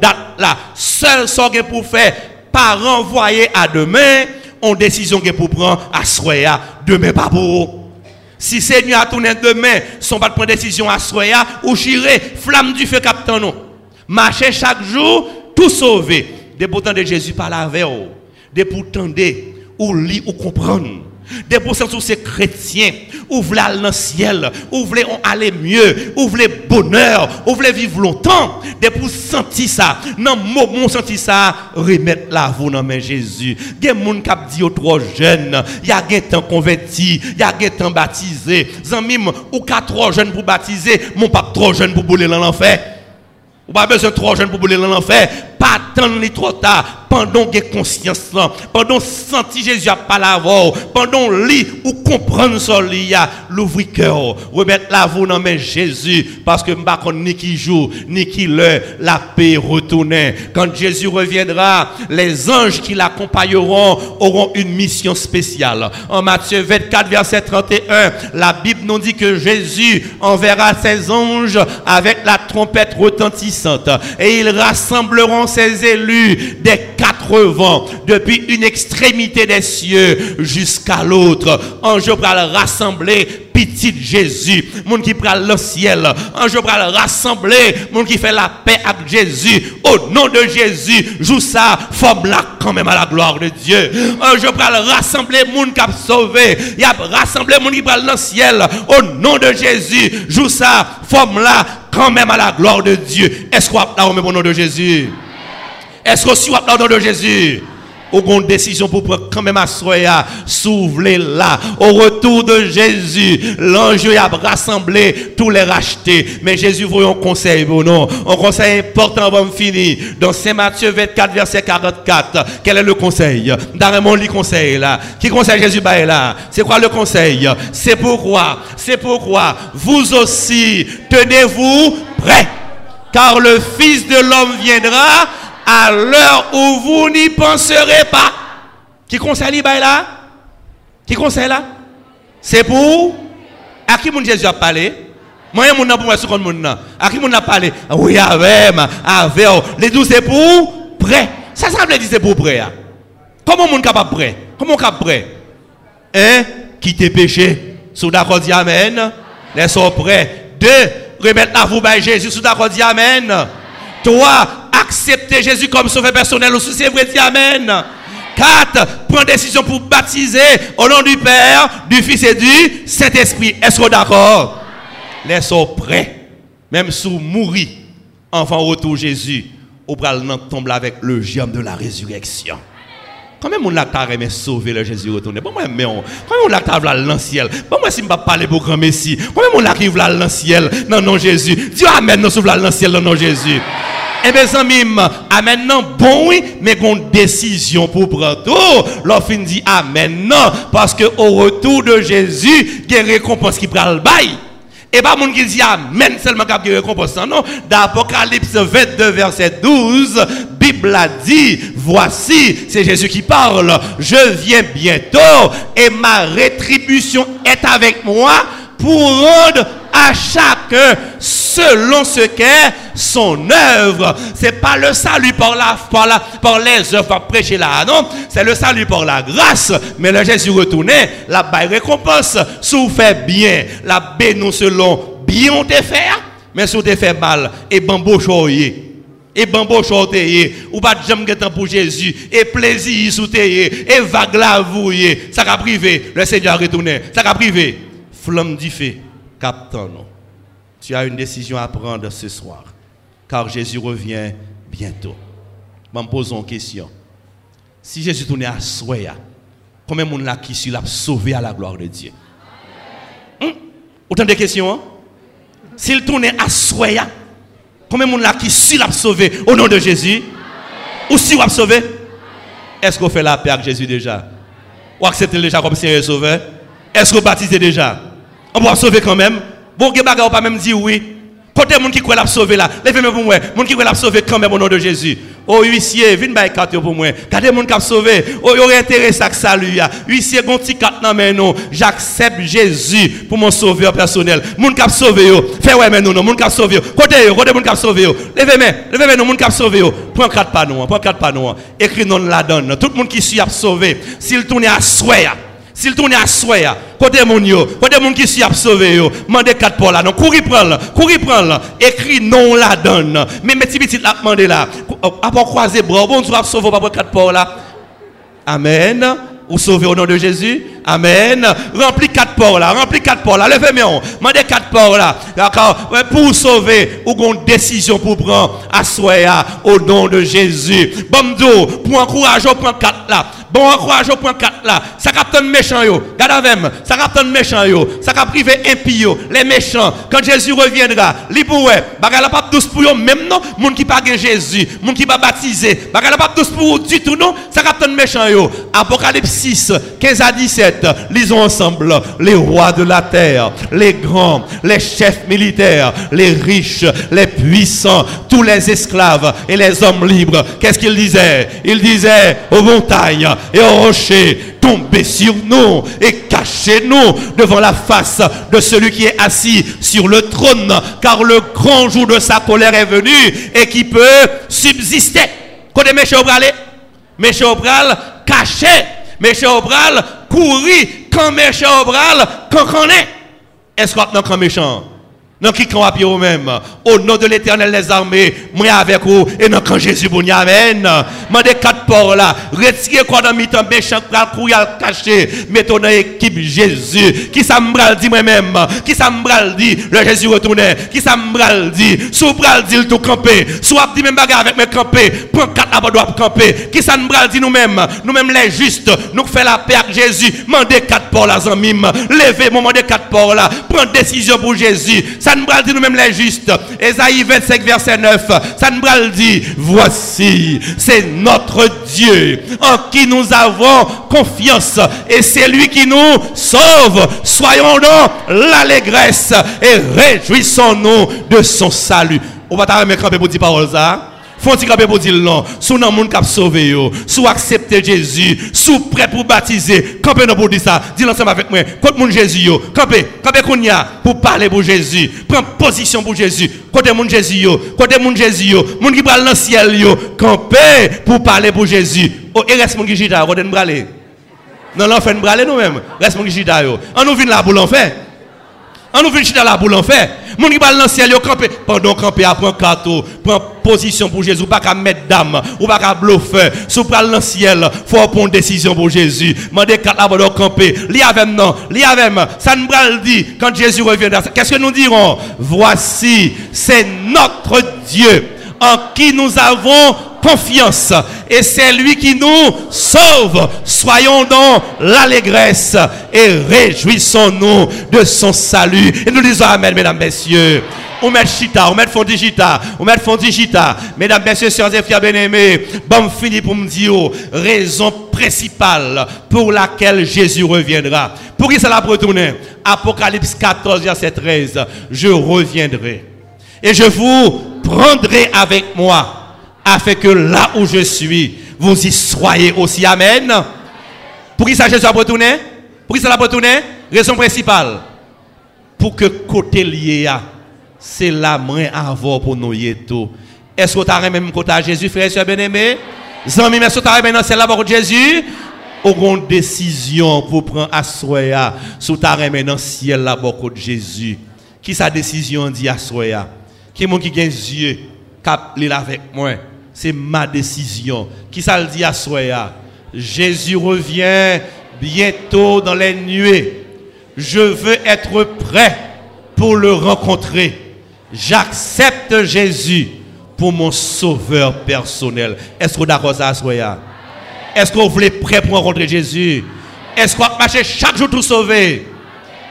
date là. Seul ce pour faire, pas renvoyer à demain, on décision que pour prendre à soya, demain pas pour. Si Seigneur a tourné demain, son pas de prendre décision à soya, ou chiré, flamme du feu captain non. Marcher chaque jour, tout sauver. Des pourtant de Jésus par la veille, des pourtant ou lit ou comprendre. Des pourcents tous ces chrétiens, ou voulez aller dans le ciel, ou voulez aller mieux, ou voulez bonheur, ou voulez vivre longtemps. Des pour sentir ça, non, mon sentir ça, remettre la vous dans Jésus. Il y a des gens qui dit trop jeune, il y a des temps converti, il y a des temps baptisé. Zanmim, ou quatre trop jeune pour baptiser, mon pape trop jeune pour bouler dans l'enfer. Ou pas besoin trop jeune pour bouler dans l'enfer. Pas attendre trop tard. Pendant que conscience pendant senti Jésus a pas la voix, pendant lit ou comprendre son lit, l'ouvrir cœur, remettre la voix dans main Jésus, parce que m'pa ni qui joue, ni qui le, la paix retourner. Quand Jésus reviendra, les anges qui l'accompagneront auront une mission spéciale. En Matthieu 24, verset 31, la Bible nous dit que Jésus enverra ses anges avec la trompette retentissante et ils rassembleront ses élus des quatre vents, depuis une extrémité des cieux jusqu'à l'autre. Ange pour le rassembler petit Jésus, monde qui prend le ciel. Ange pour le rassembler, monde qui fait la paix avec Jésus. Au nom de Jésus, joue ça, forme là quand même à la gloire de Dieu. Ange pour le rassembler, monde qui a sauvé. Il a rassemblé monde qui prend le ciel. Au nom de Jésus, joue ça, forme là quand même à la gloire de Dieu. Est-ce qu'on a là au nom de Jésus? Est-ce que si vous avez de Jésus, ou une décision pour quand même à soya, s'ouvrir là. Au retour de Jésus, l'ange a rassemblé tous les rachetés. Mais Jésus voyons un conseil, bon non. Un conseil important avant de finir. Dans Saint Matthieu 24, verset 44. Quel est le conseil? Dans lit conseil là. Qui conseille Jésus là? C'est quoi le conseil? C'est pourquoi, c'est pourquoi vous aussi tenez-vous prêts. Car le Fils de l'homme viendra à l'heure où vous n'y penserez pas. Qui conseille là? Qui conseille là? C'est pour à qui mon Jésus a parlé? Moi, je pour moi, ce qu'on À qui mon a parlé? Oui, avec, avec. Les douze, c'est pour prêt. Ça, ça veut dire c'est pour prêt. Hein. Comment mon capable prêt? Comment capable prêt? Un, quitter péché. Sous d'accord, Amen. Sont prêts. Deux, remettre la vous Jésus. Sous d'accord, Amen. Trois, accepter Jésus comme sauveur personnel aussi, c'est vrai, dit Amen. 4. Prendre décision pour baptiser au nom du Père, du Fils et du Saint-Esprit. Est-ce que d'accord? Laissons prêts. Même sous mourir, enfant retour Jésus, au bras tombe avec le germe de la résurrection. Comment on l'a mais sauver le Jésus retourné? Comment mais on Comment on l'a là l'ancien Comment si je pas parler pour grand Messie Comment on l'a là l'ancien non non Jésus? Dieu amen nous sauve l'ancien non non Jésus eh bien, amis, amen non, bon oui, mais qu'on décision pour prendre. L'offre dit amen non, parce que au retour de Jésus, il y a récompense qui prend le bail. Et pas mon qui dit amen seulement qu'il y a récompense. Non, d'Apocalypse 22, verset 12, Bible a dit, voici, c'est Jésus qui parle, je viens bientôt et ma rétribution est avec moi pour rendre à chacun selon ce qu'est son œuvre. C'est pas le salut par, la, par, la, par les œuvres, par prêcher là, non? C'est le salut par la grâce. Mais le Jésus retourné, la baille récompense. Si vous faites bien, la non selon bien te faire, mais si te fait mal, et bambo choyer. Et bambo choyer, ou pas de jamais pour Jésus, et plaisir sous et vague la. Ça va privé, le Seigneur retourné. Ça va privé. Flamme du feu, captain, non. Tu as une décision à prendre ce soir, car Jésus revient bientôt. Je me pose une question. Si Jésus tournait à Soya, combien de monde là qui l'a sauvé à la gloire de Dieu? Hum? Autant de questions. Hein? S'il tournait à Soya, combien de monde là qui l'a sauvé au nom de Jésus? Ou si vous sauvé? Est-ce qu'on fait la paix avec Jésus déjà? Ou acceptez déjà comme Seigneur Sauveur? Est-ce que vous baptisez déjà? On va sauver quand même. Bon, vous ne pas même dire oui. Côté monde qui croit l'a sauver là. Levez-moi pour moi. Monde qui croit l'a sauver quand même au nom de Jésus. Oh huissier, viens bailler carte pour moi. Regardez monde qui a sauvé. Oh, aurait intéressé à salut Huissier gon petit carte dans main non. J'accepte Jésus pour mon sauveur personnel. Monde qui a sauvé. Fais ouais mais non non, monde qui a sauvé yo. Côté yo, côté monde qui a sauvé. Levez-moi, levez-moi non monde qui a sauvé. Prends quatre panneaux, prends quatre panneaux. Écrit non la donne. Tout le monde qui suit a sauvé. S'il tourne à souhait s'il tourne à soi, côté mon yo, côté mon qui s'y a sauvé yo, mandez quatre pour là, non, courir prendre, courir prendre, écrit non la donne. Mais mes petits la demandé là, pas croiser bras, bon, tu vas sauver pas quatre pour là. Amen. Ou sauver au nom de Jésus. Amen. Remplis quatre ports là. Remplis quatre ports là. Levez-moi. Mandez quatre ports là. D'accord? Pour sauver, ou une décision pour prendre soi au nom de Jésus. Bon, pour encourager, prendre quatre là. Bon encourage au point 4 là. Ça capte méchant yo. Gade avec Ça capte méchant yo. Ça cap privé impie. Les méchants. Quand Jésus reviendra, li pour ouais. Bagala pas douce pour eux même non? Moun qui pas Jésus, moun qui pas baptisé. Bagala pas douce pour du tout non? Ça capte méchant yo. Apocalypse 6, 15 à 17. Lisons ensemble les rois de la terre, les grands, les chefs militaires, les riches, les puissants, tous les esclaves et les hommes libres. Qu'est-ce qu'il disait Il disait aux montagnes et au rocher, tombez sur nous et cachez-nous devant la face de celui qui est assis sur le trône, car le grand jour de sa colère est venu et qui peut subsister. Côté méchant au bral, méchant au bral, caché, méchant au bral, courir, quand méchant au bral, quand on est? Est-ce qu'on est méchant? Non, qui camp à même. Au nom de l'éternel des armées, moi avec vous, et non, quand Jésus bon, amen. Mandez quatre ports là, retirez quoi dans mi-temps, méchant, courir caché, mettons dans l'équipe Jésus. Qui ça m'bral dit moi-même, qui ça m'bral dit, le Jésus retournait, qui ça m'bral dit, sous bral dit le tout camper, soit dit même bagarre avec mes camper, prends quatre là doit camper, qui ça m'bral dit nous-mêmes, nous-mêmes les justes, nous fait la paix avec Jésus, mandez quatre ports là, mime, levez, mandez quatre ports là, prends décision pour Jésus, nous dit nous-mêmes les justes. Esaïe 25, verset 9. Ça nous dit, voici, c'est notre Dieu en qui nous avons confiance. Et c'est lui qui nous sauve. Soyons dans l'allégresse et réjouissons-nous de son salut. On va t'arrêter pour dire parole ça. Faut dire pour dire non. Sous nan monde qui sauvé yo, sous accepter Jésus, sous prêt pour baptiser. Campé non pour dire ça. Dis ensemble avec moi. Côté mon Jésus yo, campé, campé kounya pour parler pour Jésus. Prends position pour Jésus. Côté mon Jésus yo, côté mon Jésus yo, qui parle dans le ciel yo, campé pour parler pour Jésus. Oh, et reste mon qui jita, côté bralé. Non, l'enfer bralé nous-mêmes. Reste mon qui jita yo. On nous vient là pour l'enfer. On nous chiter là pour l'enfer. Mon qui parle dans le ciel, campé. Pendant campé, prend carton, prend position pour Jésus. Pas qu'à mettre dame, ou pas qu'à bluffer. Sous parle dans le ciel, faut prendre décision pour Jésus. Mandez quatre là pour camper. Li avec non, li avec Ça nous dit quand Jésus reviendra. Qu'est-ce que nous dirons? Voici, c'est notre Dieu en qui nous avons confiance. Et c'est lui qui nous sauve. Soyons dans l'allégresse et réjouissons-nous de son salut. Et nous disons Amen, mesdames, messieurs. On met chita, on met fondigita, on met fondigita. Mesdames, messieurs, sœurs et frères bien-aimés, bon fini pour me dire, raison principale pour laquelle Jésus reviendra. Pour qui cela retourner? Apocalypse 14, verset 13. Je reviendrai. Et je vous prendrai avec moi afin que là où je suis, vous y soyez aussi. Amen. Pour qui ça Jésus a retourné? Pour qui ça a retourné? Raison principale. Pour que côté lié, c'est la main à avoir pour nous tout. Est-ce que tu as même côté Jésus, frère et bien-aimé Zami, est-ce que tu as même c'est là pour Jésus? Ou une décision pour prendre à soi, sous ta reine dans ciel là pour Jésus. Qui sa décision dit à soi Qui mon qui a yeux, cap avec moi? C'est ma décision. Qui ça le dit à Soya? Jésus revient bientôt dans les nuées. Je veux être prêt pour le rencontrer. J'accepte Jésus pour mon sauveur personnel. Est-ce vous d'accord ça, Soya? Est-ce vous voulez prêt pour rencontrer Jésus? Est-ce qu'on va marcher chaque jour tout sauver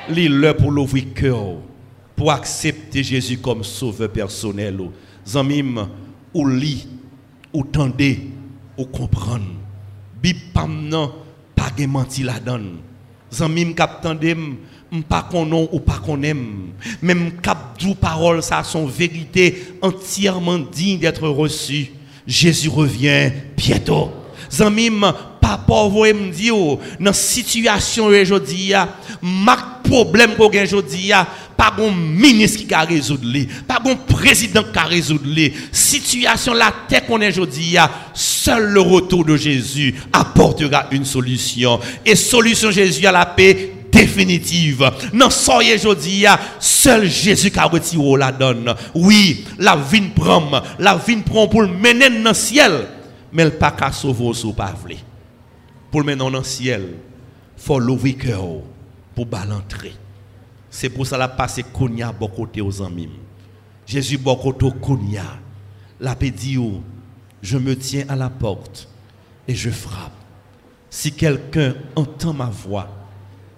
L'heure pour l'ouvrir cœur, pour accepter Jésus comme sauveur personnel. Zamim, ou lit ou tendez, ou comprendre. Bib pam nan, pas de menti la donne. Zanmi cap tandem, pas qu'on ou. Même cap dou parole, ça son vérité entièrement digne d'être reçue. Jésus revient bientôt. Zanmim, papa, vous me dire, dans situation aujourd'hui, ma problème aujourd'hui, pas un ministre qui a résoudre pas un président qui a résoudre Situation la terre qu'on est aujourd'hui, seul le retour de Jésus apportera une solution. Et solution Jésus à la paix définitive. Non, soyez aujourd'hui, seul Jésus qui a retiré la donne. Oui, la vie prend, la vie prend pour le mener dans le ciel, mais le pas qu'à sauver sous pas Pour le mener dans le ciel, il faut l'ouvrir cœur pour l'entrer. C'est pour ça qu'il a passé Kounia côté aux. Jésus côté Kounia. La dit je me tiens à la porte et je frappe. Si quelqu'un entend ma voix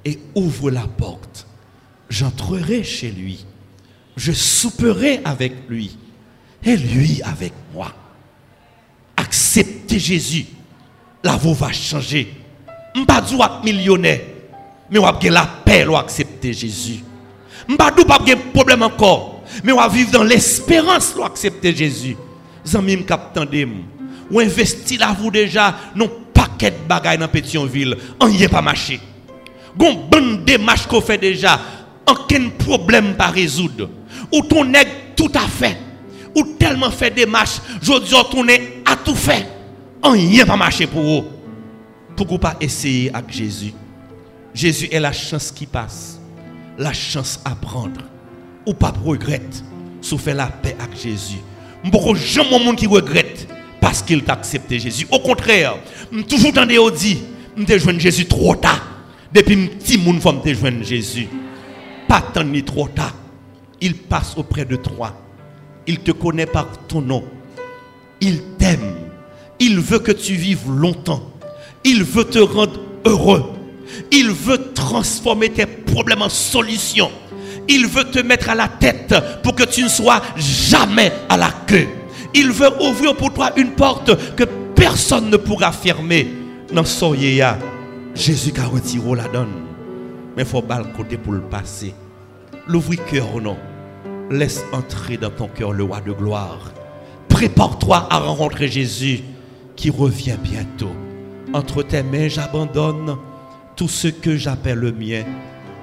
et ouvre la porte, j'entrerai chez lui. Je souperai avec lui et lui avec moi. Acceptez Jésus. La voix va changer. Pas millionnaire mais on va la paix, on accepter Jésus. M'pa pas de problème encore, mais on va vivre dans l'espérance, on accepter Jésus. Zami m'kap ou investi là vous déjà non paquet de bagages dans Pétionville, on y est pas marché. Gon bonne démarche qu'on fait déjà, aucun problème pas résoudre. Ou ton nèg tout à fait. Ou tellement fait démarche, je dis ton tout fait. Est pas marché pour vous. Pourquoi pas essayer avec Jésus? Jésus est la chance qui passe, la chance à prendre. Ou pas regrette, si fait la paix avec Jésus. Beaucoup jamais monde qui regrette parce qu'il t'a accepté Jésus. Au contraire, toujours dans des dit, je joindre Jésus trop tard. Depuis petit monde joindre Jésus. Pas tant ni trop tard. Il passe auprès de toi. Il te connaît par ton nom. Il Il veut que tu vives longtemps. Il veut te rendre heureux. Il veut transformer tes problèmes en solutions. Il veut te mettre à la tête pour que tu ne sois jamais à la queue. Il veut ouvrir pour toi une porte que personne ne pourra fermer. Non, soyez Jésus a retiré la donne. Mais il faut pas le côté pour le passer. L'ouvrir cœur non. Laisse entrer dans ton cœur le roi de gloire. Prépare-toi à rencontrer Jésus qui revient bientôt. Entre tes mains, j'abandonne tout ce que j'appelle le mien.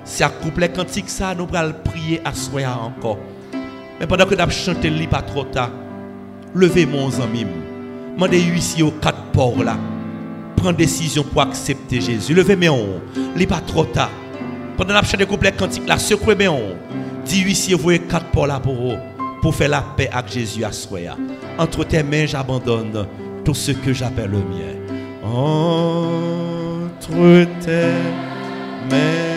C'est un couplet cantique ça, nous allons prier à soi encore. Mais pendant que nous chanté, li pas trop tard. Levez mon ami. Mandez ici aux quatre ports là. Prends décision pour accepter Jésus. Levez mes on. Li pas trop tard. Pendant que nous chanté couplet cantique là, secouez mes on. Dis ici vous quatre ports là pour vous. Pour faire la paix avec Jésus à soi. Entre tes mains, j'abandonne tout ce que j'appelle le mien. Entre tes mains.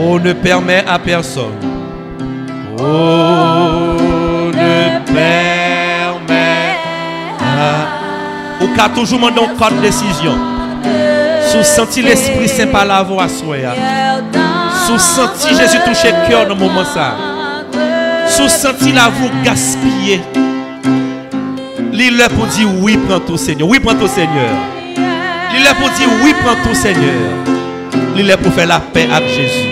Oh, ne permet à personne. Oh, ne permet toujours mon une décision. Sous senti l'Esprit Saint par la voix, soya. Sous senti Jésus toucher cœur dans le moment ça. Sous senti la vous gaspiller. L'île pour dire oui, prends tout Seigneur. Oui, prends tout Seigneur. L'île pour dire oui, prends tout Seigneur. L'île pour faire la paix avec Jésus.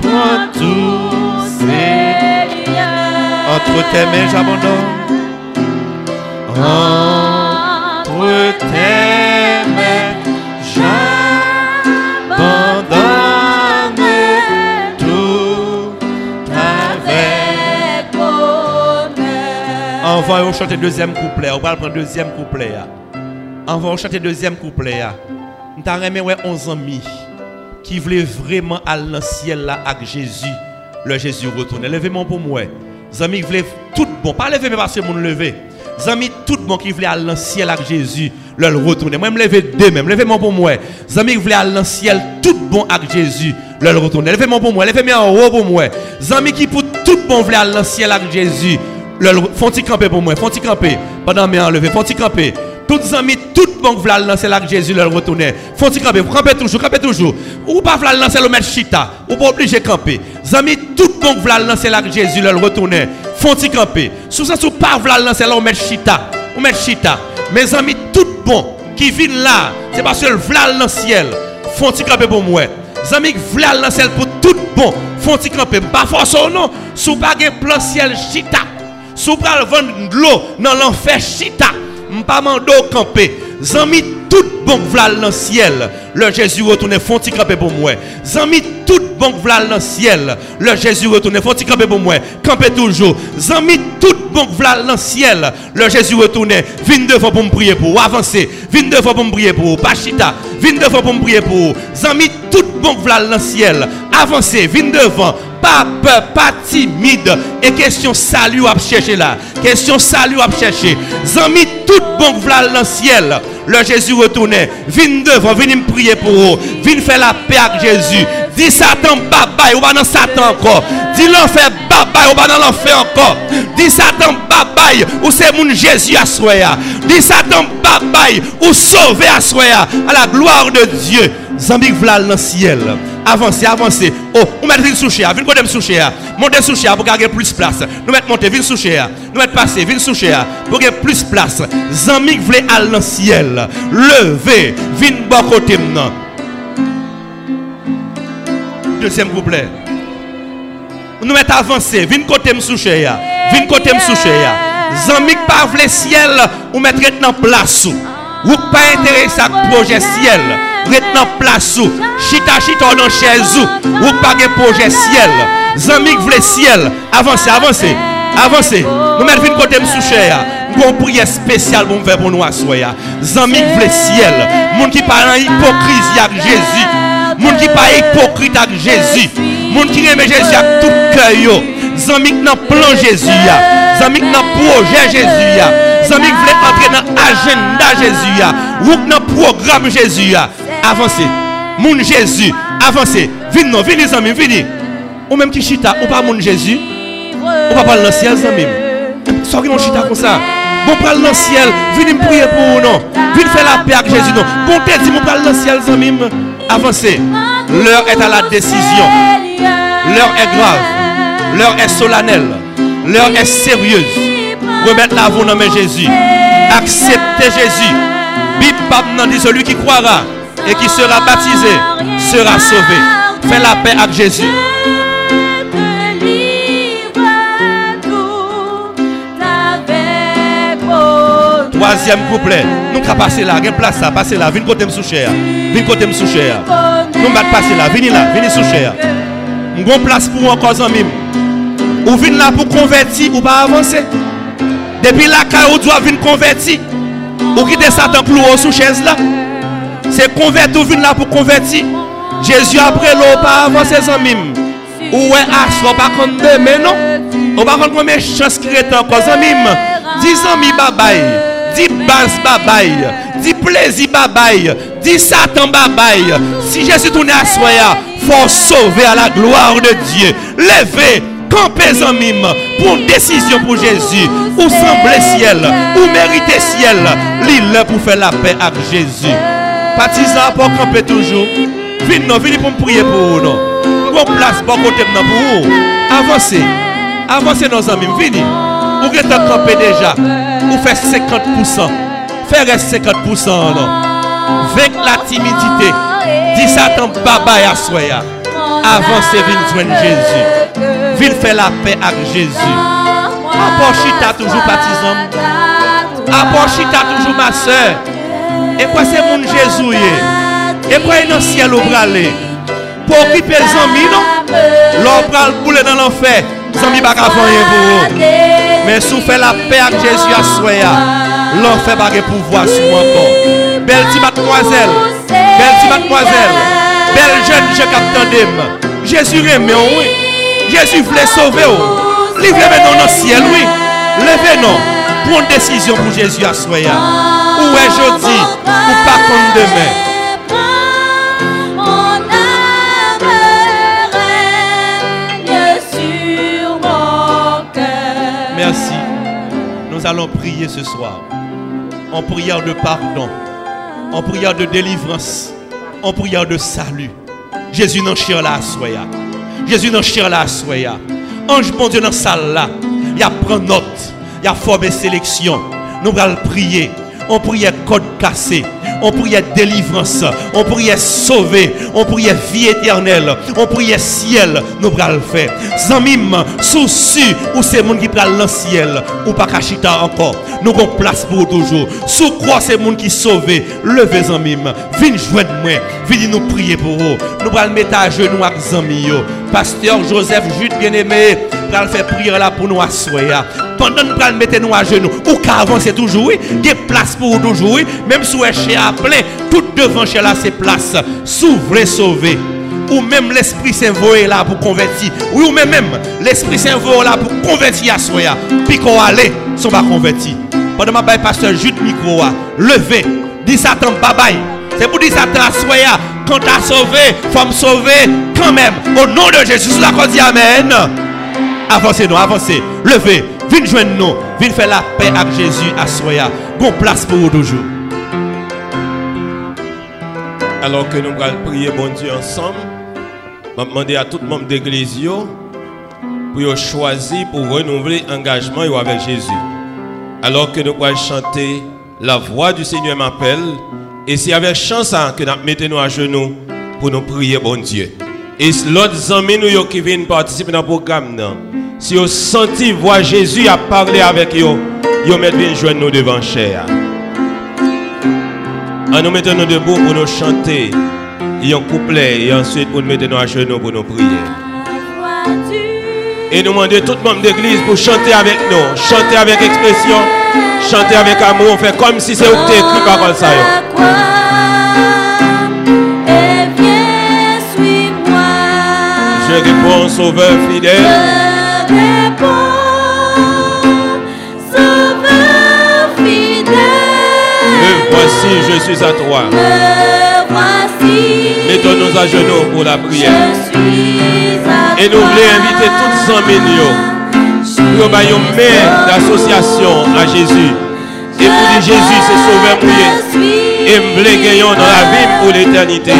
Prends tout Seigneur. Entre tes mains, j'abandonne. Entre On va chanter deuxième couplet. On va prendre deuxième couplet. On va chanter deuxième couplet. Nous avons ouais 11 amis qui voulaient vraiment aller dans le ciel là avec Jésus. Le Jésus retourne. Levez-moi pour moi. Les amis voulaient tout bon. Pas lever, mais parce que mon lever. Les amis tout bon qui voulaient aller dans le ciel avec Jésus. Le retourner. Moi, je me lever deux même. Levez-moi pour moi. Les amis qui voulaient aller dans le ciel tout bon avec Jésus. Le retourner. Levez-moi pour moi. Levez-moi en haut pour moi. Les amis qui pour tout bon voulaient aller dans le ciel avec Jésus. Font-ils camper pour moi, font-ils camper pendant mes enlevés, font-ils camper Toutes amis, toutes banques veulent lancer là que Jésus leur retourner. Faut-il camper, camper toujours, camper toujours. Ou pas veulent lancer le mettre chita, ou pas obligé camper. Amis, toutes banques veulent lancer là que Jésus leur retourner. Faut-il camper. Sous ça, sous pas veulent lancer là, on met chita, on met chita. Mes amis, toutes bon qui viennent là, c'est parce que veulent dans le ciel. Faut-il camper pour moi. Amis, le ciel pour tout bon. Faut-il camper. Pas forcément non, sous pas plan ciel chita. Sous pas vendre de l'eau dans l'enfer chita pas mando camper. Zami tout bon vlal dans ciel. Le Jésus retourne font camper pour moi. Zami tout bon vlal dans ciel. Le Jésus retourne font camper pour moi? Camper toujours. Zami tout bon vlal dans ciel. Le Jésus retourne vinn devant pour me prier pour avancer. Vinn devant pour me prier pour Pachita. Vinn devant pour me prier pour. Zami tout bon vlal dans ciel. Avancer, vinn devant pas peur, pas timide. Et question salut à chercher là. Question salut à chercher. Zami tout bon v'là dans le ciel. Le Jésus retournait. Viens devant, viens me prier pour vous. Viens faire la paix avec Jésus. Dis Satan, bye ou pas dans Satan encore. Dis l'enfer, bye ou pas dans l'enfer encore. Dis Satan, bye ou c'est mon Jésus à soya. Dis Satan, bye ou sauver à soya. À la gloire de Dieu. Zambik v'là dans le ciel. Avancez, avancez. Oh, on met une sous chéa. Viens côté. Montez sous chéa pour gagner plus place. Nous mettons monter, viens sous chéa. Nous mettons passer, viens sous chéa pour gagner plus place. Zambik v'là aller dans le ciel. Levez, viens bon côté maintenant. Deuxième couplet. Nous mettons avancer, viens côté sous chéa. Viens côté sous chéa. Zambik pas le ciel ou mettre dans place. Ou pas intéressé à projet ciel maintenant place ou chita chita dans chaise ou pas de projet ciel. Zamik vle ciel. Avancez avancez. Avancez. Nous mettons une côté sous cher une prière spéciale pour faire pour nous assoya zamik vle ciel. Monde qui parle en hypocrisie avec Jésus. Monde qui parle hypocrite avec Jésus. Monde qui aime Jésus avec tout cœur zamik dans plan Jésus zamik dans projet Jésus zamik vle entrer dans agenda Jésus ou dans programme Jésus avancez. Mon Jésus, avancez. Venez, non, venez, amis, venez. Ou même qui chita, ou pas mon Jésus. Ou pas parler dans le ciel, amis. Sorry, non, chita comme ça. Bon, parle dans le ciel. Venez me prier pour vous, non. Venez faire la paix avec Jésus, non. Bon, mon parle dans le ciel, amis. Avancez. L'heure est à la décision. L'heure est grave. L'heure est solennelle. L'heure est sérieuse. Remettre la voix dans Jésus. Acceptez Jésus. Bible dit celui qui croira et qui sera baptisé sera sauvé. Fais la paix avec Jésus. Troisième couplet. Nous allons passer là. Quelle place ça? Passer là. Viens côté sous cher. Viens côté sous cher. Nous allons passer là. Venez là. Venez sous cher. Une bonne place pour encore en mime. Ou venez là pour convertir ou pas avancer. Depuis là, quand vous doit venir convertir. Ou quitter Satan haut sous chaise là. C'est convertir ou là pour convertir. Jésus après l'eau pas avant ses amis. Ou est à pas contre mais non. On va prendre combien de chance qui est encore amis? Dis amis babaye. Dis base babaye. Dis plaisir babaye. Dis Satan babaye. Si Jésus tourne à soya, faut sauver à la gloire de Dieu. Levez campez mime pour une décision pour Jésus, ou sembler ciel, ou mériter ciel, l'île pour faire la paix avec Jésus. Partisan pour camper toujours. Venez, non, pour me prier pour vous. Non. Nous place pour côté pour vous. Avancez. Avancez nos amis. Venez. Vous êtes camper déjà. Vous faites 50%. Faites 50%. Non. La timidité. Dis Satan, baba ya soya. Avancez, venez joindre Jésus. Venez faire la paix avec Jésus. Apporte toujours partisan. Apporte toujours ma soeur. Et quoi c'est mon Jésus Et quoi il dans le ciel au bralé Pour occuper les amis, non? L'on pral bouler dans l'enfer. Les amis pas. Mais si vous faites la paix avec Jésus à soya, l'enfer pas pouvoir sur moi. Belle petite mademoiselle, belle petite mademoiselle, belle jeune je capte Jésus aime oui. Jésus voulait sauver vous. Livrez maintenant dans le ciel, oui. Levez-nous. Prends décision pour Jésus à soya. Est jeudi ou pas demain. Merci. Nous allons prier ce soir. en prière de pardon, en prière de délivrance, en prière de salut. Jésus n'en chire là, soya. Jésus n'en chire là, soya. Ange bon Dieu dans la salle là, il y a prendre note, il y a formé sélection. Nous allons prier. On priait code cassé. On priait délivrance. On priait sauver. On priait vie éternelle. On priait ciel. Nous allons le faire. Zamim, souci, ou c'est monde qui prend le ciel. Ou pas cachita encore. Nous avons place pour toujours. Sous croix, c'est monde qui sauve. Levez Zamim. Viens joindre moi. Viens nous prier pour vous. Nous allons mettre à genoux avec Zamim. Pasteur Joseph Jude bien-aimé. Nous faire prier là pour nous asseoir pendant que nous mettons nous à genoux, ou qu'à avancer toujours, il y a place pour toujours, même si vous êtes à plein, tout devant chez là, c'est place. S'ouvrir, sauver. Ou même l'Esprit Saint là pour convertir. ou même, même l'Esprit Saint là pour convertir à soi. Puis qu'on allait, sont pas convertis. Pendant ma baille, pasteur Jude micro, levez, dis Satan, bye. C'est pour dire Satan à soi, quand tu as sauvé, faut me sauver quand même. Au nom de Jésus, la cause Amen. Avancez nous, avancez. Levez. Venez joindre nous. Venez faire la paix avec Jésus à Soya. Bon place pour vous toujours. Alors que nous allons prier bon Dieu ensemble, je vais demander à tout le monde d'église pour choisir pour renouveler l'engagement avec Jésus. Alors que nous allons chanter La voix du Seigneur m'appelle. Et c'est avec chance que nous mettons à genoux pour nous prier bon Dieu. Et l'autre amis nous qui viennent participer dans le programme, si vous senti voir Jésus à parler avec vous, vous mettez joindre nous devant cher. En nous mettons nous debout pour nous chanter, et un couplet, et ensuite pour nous mettre à genoux pour nous prier. Et nous demandons tout le monde d'église pour chanter avec nous, chanter avec expression, chanter avec amour, faire comme si qui écrit parole ça. Je réponds, Sauveur fidèle. Je réponds, Sauveur fidèle. Me voici, je suis à toi. Me voici. Mettons-nous à genoux pour la prière. Je suis à Et nous voulons inviter tous les amis pour une mère d'association à Jésus. Et pour dire Jésus, c'est sauveur pour Et nous voulons gagner dans la vie pour l'éternité.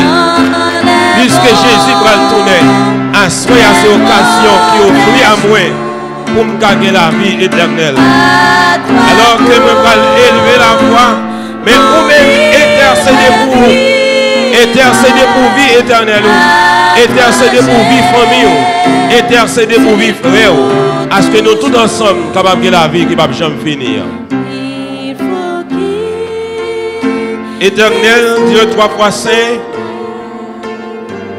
Puisque Jésus va le tourner à ces occasions qui offrent à moi pour me gagner la vie éternelle. Alors que je vais élever la voix, mais vous-même intercéder pour vous. Intercéder pour vie éternelle. Intercéder pour vie famille. Intercéder pour vie frère. À ce que nous tous ensemble capables de la vie qui ne va jamais finir. Éternel, Dieu trois fois saint,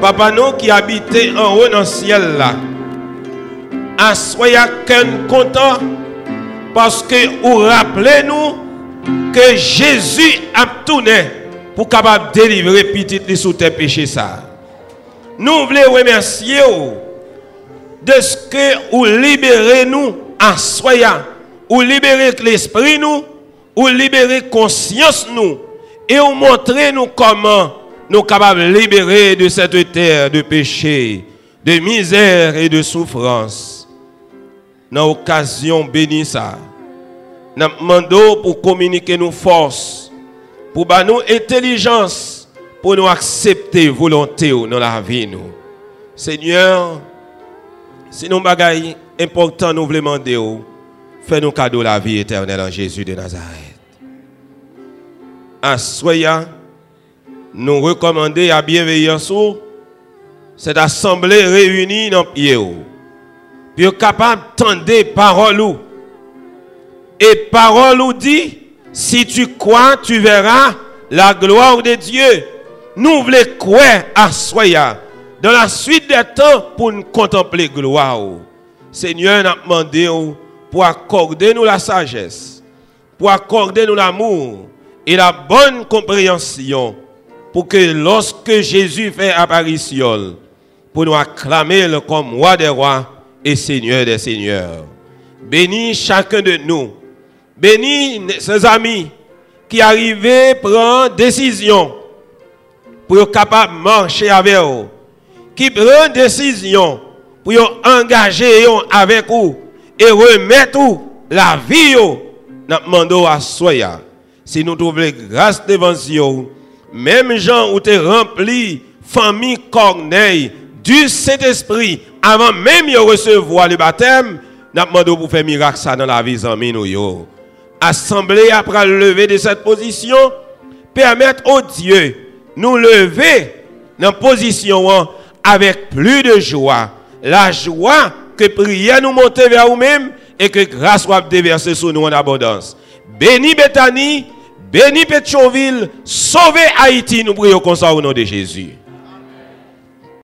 Papa nous qui habitait en haut dans le ciel là. Soyez content parce que vous rappelez-nous que Jésus a tourné pour capable délivrer petit sous tes péchés ça. Nous voulons remercier de ce que vous libérez nous en soyant, ou libérez l'esprit nous, ou libérez conscience nous, et vous montrez nous comment nous capables de libérer de cette terre de péché, de misère et de souffrance. Dans l'occasion bénie ça, nous demandons pour communiquer nos forces, pour nous intelligence, pour nous accepter volonté dans la vie nous. Seigneur, si nous bagailles important nous voulons demander, fais-nous cadeau la vie éternelle en Jésus de Nazareth. Assoyez nous recommander à bienveillance cette assemblée réunie dans pied puis capable d'entendre parole et parole ou dit si tu crois tu verras la gloire de Dieu. Nous voulons croire à soya dans la suite des temps pour nous contempler gloire Seigneur nous demandé pour accorder nous la sagesse pour accorder nous l'amour et la bonne compréhension pour que lorsque Jésus fait apparition, pour nous acclamer comme roi des rois et seigneur des seigneurs. Bénis chacun de nous. Bénis ses amis qui arrivaient prendre décision pour être capable de marcher avec vous. Qui prennent décision pour engager avec vous et remettre la vie. Nous demandons à Soya. si nous trouvons grâce devant Dieu, même gens où tu rempli, famille Corneille, du Saint-Esprit, avant même de recevoir le baptême, nous demandons pour faire miracle ça dans la vie nous. Assemblée après lever de cette position, permettre au Dieu nous lever dans position avec plus de joie. La joie que prière nous monter vers nous-mêmes et que grâce soit déversée sur nous en abondance. Béni Bethany, béni Pétionville, sauvez Haïti, nous prions comme ça au nom de Jésus.